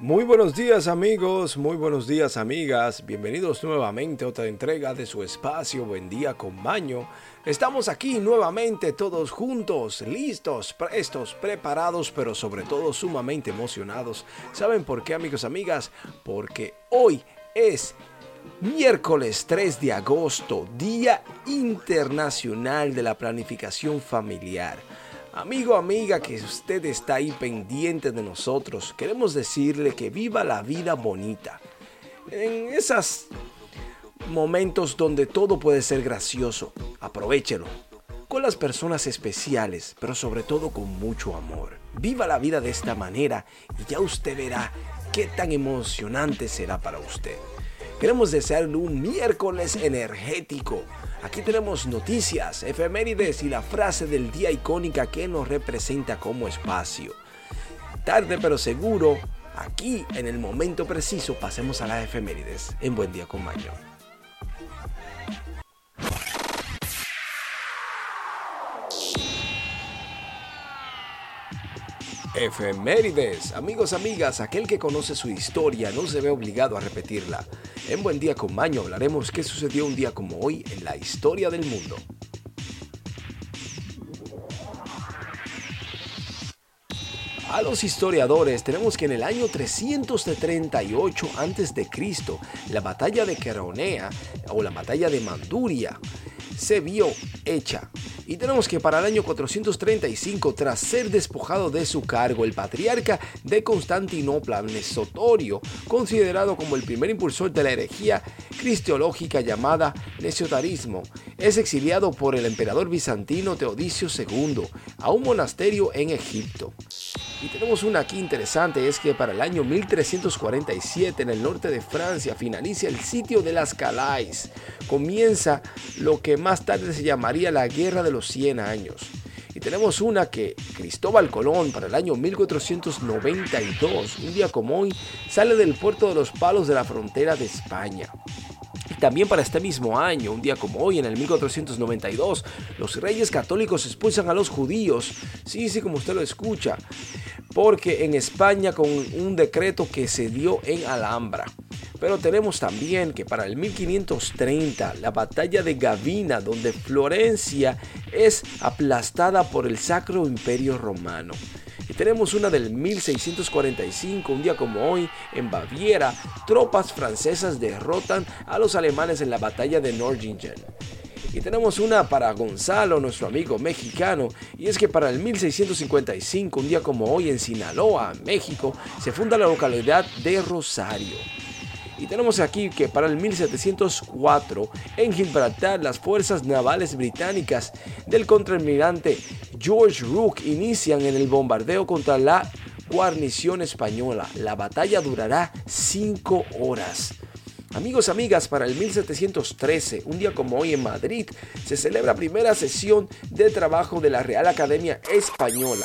Muy buenos días amigos, muy buenos días amigas, bienvenidos nuevamente a otra entrega de su espacio Buen día con baño. Estamos aquí nuevamente todos juntos, listos, prestos, preparados, pero sobre todo sumamente emocionados. ¿Saben por qué amigos, amigas? Porque hoy es miércoles 3 de agosto, Día Internacional de la Planificación Familiar. Amigo, amiga, que usted está ahí pendiente de nosotros, queremos decirle que viva la vida bonita. En esos momentos donde todo puede ser gracioso, aprovechelo. Con las personas especiales, pero sobre todo con mucho amor. Viva la vida de esta manera y ya usted verá qué tan emocionante será para usted. Queremos desearle un miércoles energético, Aquí tenemos noticias, efemérides y la frase del día icónica que nos representa como espacio. Tarde pero seguro, aquí en el momento preciso pasemos a las efemérides en Buen Día con Mayo. Efemérides. Amigos, amigas, aquel que conoce su historia no se ve obligado a repetirla. En Buen Día con Maño hablaremos qué sucedió un día como hoy en la historia del mundo. A los historiadores tenemos que en el año 338 a.C., la batalla de Queronea o la batalla de Manduria se vio hecha y tenemos que para el año 435, tras ser despojado de su cargo, el patriarca de Constantinopla, Nesotorio, considerado como el primer impulsor de la herejía cristiológica llamada nesiotarismo, es exiliado por el emperador bizantino Teodicio II a un monasterio en Egipto. Y tenemos una aquí interesante, es que para el año 1347 en el norte de Francia finaliza el sitio de las Calais. Comienza lo que más tarde se llamaría la Guerra de los 100 años. Y tenemos una que Cristóbal Colón para el año 1492, un día como hoy, sale del puerto de los Palos de la frontera de España. También para este mismo año, un día como hoy, en el 1492, los reyes católicos expulsan a los judíos, sí, sí, como usted lo escucha, porque en España con un decreto que se dio en Alhambra. Pero tenemos también que para el 1530, la batalla de Gavina, donde Florencia es aplastada por el Sacro Imperio Romano. Y tenemos una del 1645, un día como hoy, en Baviera, tropas francesas derrotan a los alemanes en la batalla de Nordingen. Y tenemos una para Gonzalo, nuestro amigo mexicano, y es que para el 1655, un día como hoy en Sinaloa, México, se funda la localidad de Rosario. Y tenemos aquí que para el 1704, en Gibraltar, las fuerzas navales británicas del contraalmirante George Rook inician en el bombardeo contra la guarnición española. La batalla durará cinco horas. Amigos, amigas, para el 1713, un día como hoy en Madrid, se celebra primera sesión de trabajo de la Real Academia Española.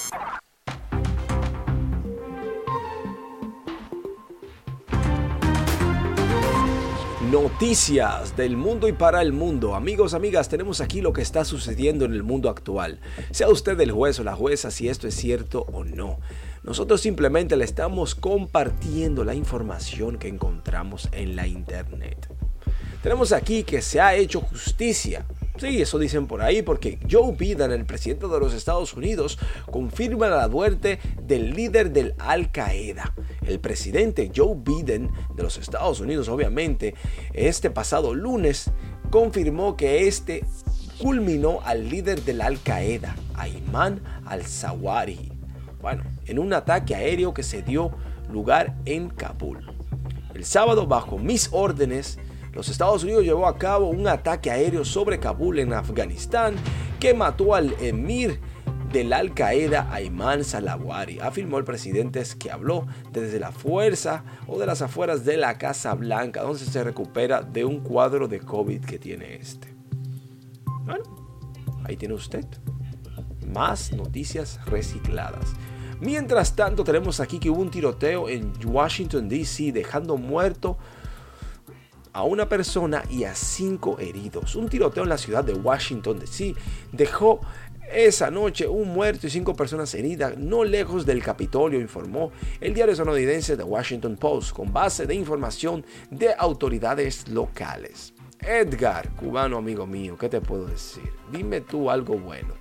Noticias del mundo y para el mundo. Amigos, amigas, tenemos aquí lo que está sucediendo en el mundo actual. Sea usted el juez o la jueza si esto es cierto o no. Nosotros simplemente le estamos compartiendo la información que encontramos en la internet. Tenemos aquí que se ha hecho justicia Sí, eso dicen por ahí porque Joe Biden, el presidente de los Estados Unidos, confirma la muerte del líder del Al Qaeda. El presidente Joe Biden de los Estados Unidos, obviamente, este pasado lunes confirmó que este culminó al líder del Al Qaeda, Ayman al-Zawahiri. Bueno, en un ataque aéreo que se dio lugar en Kabul. El sábado, bajo mis órdenes, los Estados Unidos llevó a cabo un ataque aéreo sobre Kabul en Afganistán que mató al emir del Al Qaeda Ayman Salawari, afirmó el presidente que habló desde la fuerza o de las afueras de la Casa Blanca, donde se recupera de un cuadro de COVID que tiene este. Bueno, ahí tiene usted. Más noticias recicladas. Mientras tanto, tenemos aquí que hubo un tiroteo en Washington, D.C., dejando muerto a una persona y a cinco heridos. Un tiroteo en la ciudad de Washington DC dejó esa noche un muerto y cinco personas heridas no lejos del Capitolio, informó el diario estadounidense The Washington Post con base de información de autoridades locales. Edgar, cubano amigo mío, ¿qué te puedo decir? Dime tú algo bueno.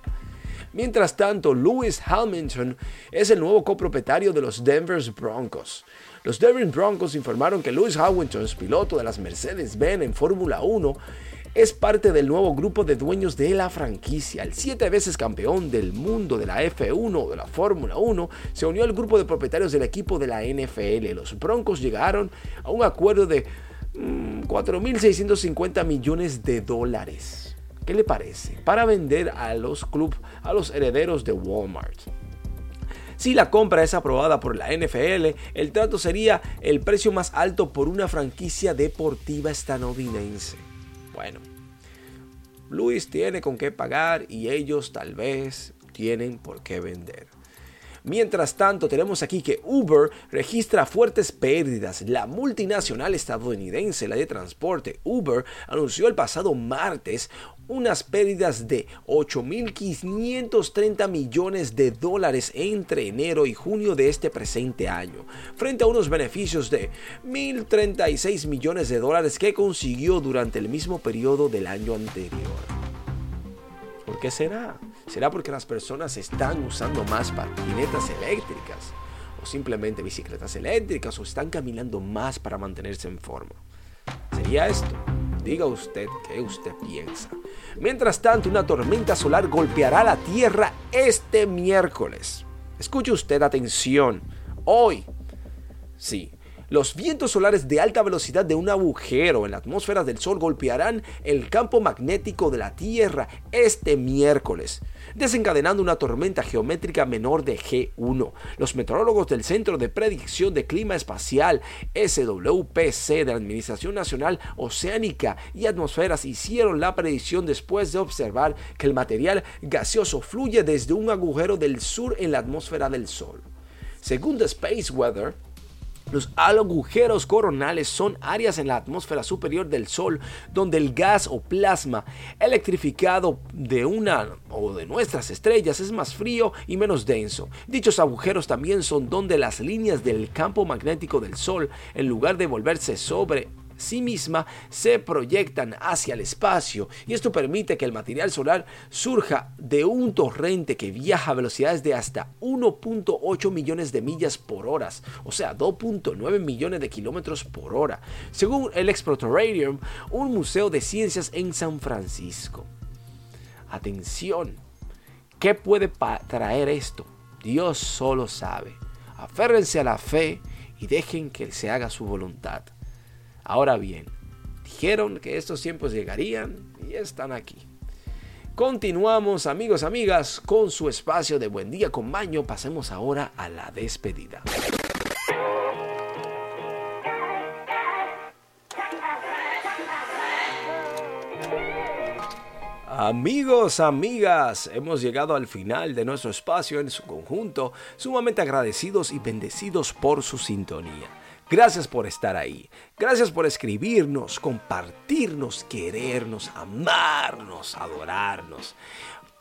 Mientras tanto, Lewis Hamilton es el nuevo copropietario de los Denver Broncos. Los Denver Broncos informaron que Lewis Hamilton, piloto de las Mercedes-Benz en Fórmula 1, es parte del nuevo grupo de dueños de la franquicia. El siete veces campeón del mundo de la F1 o de la Fórmula 1 se unió al grupo de propietarios del equipo de la NFL. Los Broncos llegaron a un acuerdo de 4.650 mm, millones de dólares ¿Qué le parece? Para vender a los clubes, a los herederos de Walmart. Si la compra es aprobada por la NFL, el trato sería el precio más alto por una franquicia deportiva estadounidense. Bueno, Luis tiene con qué pagar y ellos tal vez tienen por qué vender. Mientras tanto, tenemos aquí que Uber registra fuertes pérdidas. La multinacional estadounidense, la de transporte Uber, anunció el pasado martes unas pérdidas de 8.530 millones de dólares entre enero y junio de este presente año, frente a unos beneficios de 1.036 millones de dólares que consiguió durante el mismo periodo del año anterior. ¿Por qué será? ¿Será porque las personas están usando más patinetas eléctricas? ¿O simplemente bicicletas eléctricas? ¿O están caminando más para mantenerse en forma? ¿Sería esto? Diga usted qué usted piensa. Mientras tanto, una tormenta solar golpeará la Tierra este miércoles. Escuche usted atención. Hoy, sí, los vientos solares de alta velocidad de un agujero en la atmósfera del Sol golpearán el campo magnético de la Tierra este miércoles, desencadenando una tormenta geométrica menor de G1. Los meteorólogos del Centro de Predicción de Clima Espacial SWPC de la Administración Nacional Oceánica y Atmosferas hicieron la predicción después de observar que el material gaseoso fluye desde un agujero del sur en la atmósfera del Sol. Según The Space Weather, los agujeros coronales son áreas en la atmósfera superior del Sol donde el gas o plasma electrificado de una o de nuestras estrellas es más frío y menos denso. Dichos agujeros también son donde las líneas del campo magnético del Sol, en lugar de volverse sobre sí misma se proyectan hacia el espacio y esto permite que el material solar surja de un torrente que viaja a velocidades de hasta 1.8 millones de millas por hora, o sea, 2.9 millones de kilómetros por hora, según el Exploratorium, un museo de ciencias en San Francisco. Atención, ¿qué puede traer esto? Dios solo sabe. Aférrense a la fe y dejen que se haga su voluntad. Ahora bien, dijeron que estos tiempos llegarían y están aquí. Continuamos amigos, amigas, con su espacio de buen día con baño. Pasemos ahora a la despedida. Amigos, amigas, hemos llegado al final de nuestro espacio en su conjunto, sumamente agradecidos y bendecidos por su sintonía. Gracias por estar ahí. Gracias por escribirnos, compartirnos, querernos, amarnos, adorarnos.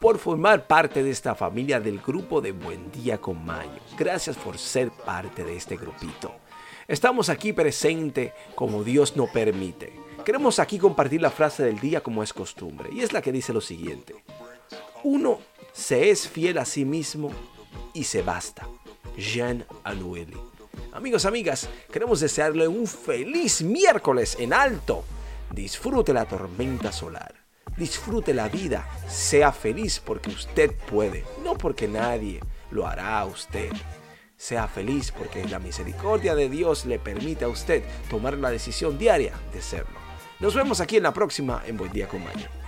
Por formar parte de esta familia del grupo de Buen Día con Mayo. Gracias por ser parte de este grupito. Estamos aquí presente como Dios nos permite. Queremos aquí compartir la frase del día como es costumbre. Y es la que dice lo siguiente. Uno se es fiel a sí mismo y se basta. Jean Alueli. Amigos, amigas, queremos desearle un feliz miércoles en alto. Disfrute la tormenta solar. Disfrute la vida. Sea feliz porque usted puede, no porque nadie lo hará a usted. Sea feliz porque la misericordia de Dios le permite a usted tomar la decisión diaria de serlo. Nos vemos aquí en la próxima en Buen Día con.